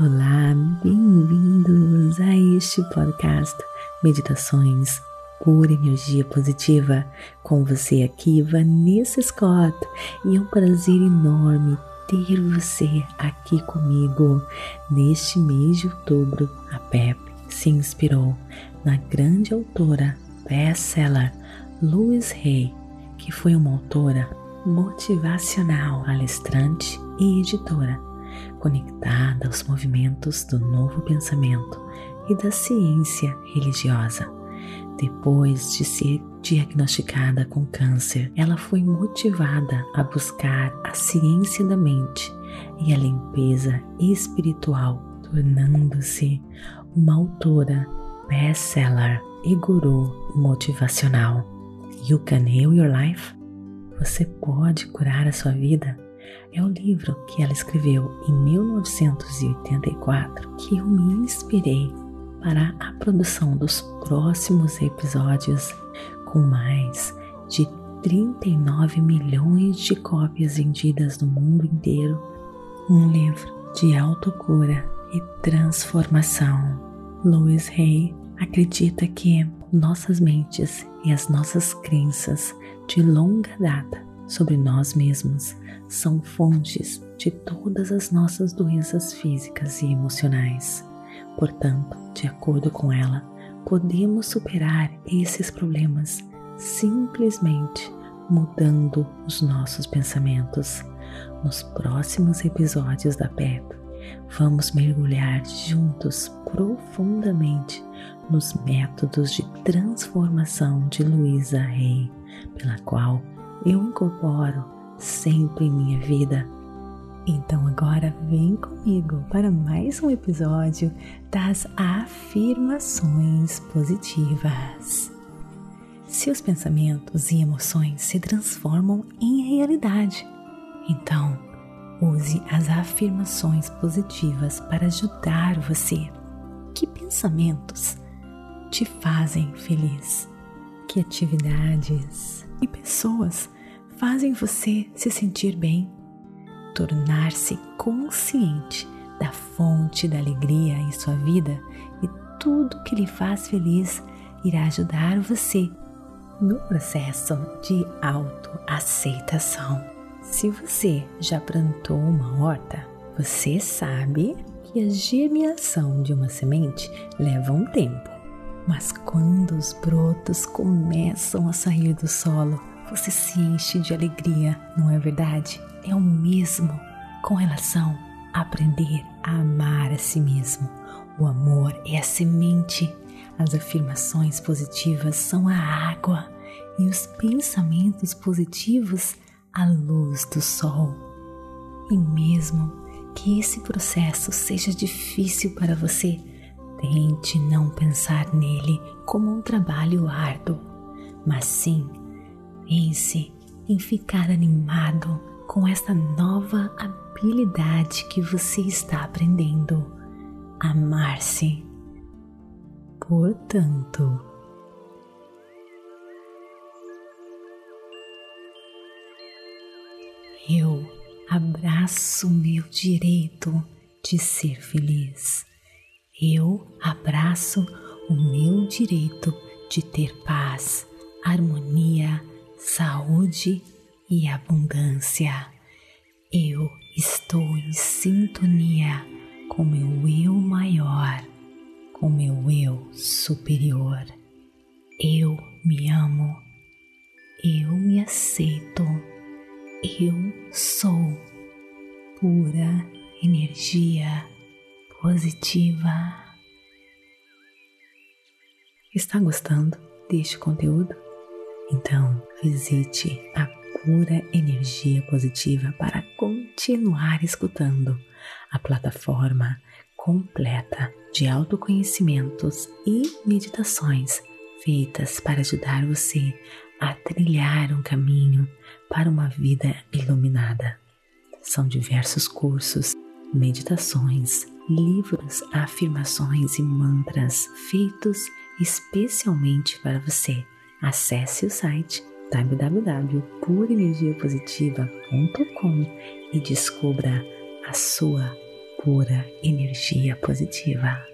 Olá, bem-vindos a este podcast Meditações por Energia Positiva. Com você aqui, Vanessa Scott, e é um prazer enorme ter você aqui comigo. Neste mês de outubro, a PEP se inspirou na grande autora best-seller Louise Hay, que foi uma autora motivacional, palestrante e editora conectada aos movimentos do novo pensamento e da ciência religiosa. Depois de ser diagnosticada com câncer, ela foi motivada a buscar a ciência da mente e a limpeza espiritual, tornando-se uma autora best-seller e guru motivacional. You Can Heal Your Life? Você pode curar a sua vida? É o livro que ela escreveu em 1984 que eu me inspirei para a produção dos próximos episódios com mais de 39 milhões de cópias vendidas no mundo inteiro. Um livro de autocura e transformação. Louis Hay acredita que nossas mentes e as nossas crenças de longa data sobre nós mesmos são fontes de todas as nossas doenças físicas e emocionais. Portanto, de acordo com ela, podemos superar esses problemas simplesmente mudando os nossos pensamentos. Nos próximos episódios da PEP, vamos mergulhar juntos profundamente nos métodos de transformação de Luísa Rey, pela qual eu incorporo sempre em minha vida. Então agora vem comigo para mais um episódio das afirmações positivas. Seus pensamentos e emoções se transformam em realidade. Então, use as afirmações positivas para ajudar você. Que pensamentos te fazem feliz? Que atividades e pessoas fazem você se sentir bem, tornar-se consciente da fonte da alegria em sua vida e tudo que lhe faz feliz irá ajudar você no processo de autoaceitação. Se você já plantou uma horta, você sabe que a germinação de uma semente leva um tempo. Mas quando os brotos começam a sair do solo, você se enche de alegria, não é verdade? É o mesmo com relação a aprender a amar a si mesmo. O amor é a semente, as afirmações positivas são a água e os pensamentos positivos a luz do sol. E mesmo que esse processo seja difícil para você, tente não pensar nele como um trabalho árduo, mas sim Pense em ficar animado com esta nova habilidade que você está aprendendo, amar-se. Portanto, eu abraço meu direito de ser feliz. Eu abraço o meu direito de ter paz, harmonia saúde e abundância. Eu estou em sintonia com meu eu maior, com meu eu superior. Eu me amo, eu me aceito, eu sou pura energia positiva. Está gostando deste conteúdo? Então, visite a pura energia positiva para continuar escutando a plataforma completa de autoconhecimentos e meditações feitas para ajudar você a trilhar um caminho para uma vida iluminada. São diversos cursos, meditações, livros, afirmações e mantras feitos especialmente para você Acesse o site www.purenergiapositiva.com e descubra a sua pura energia positiva.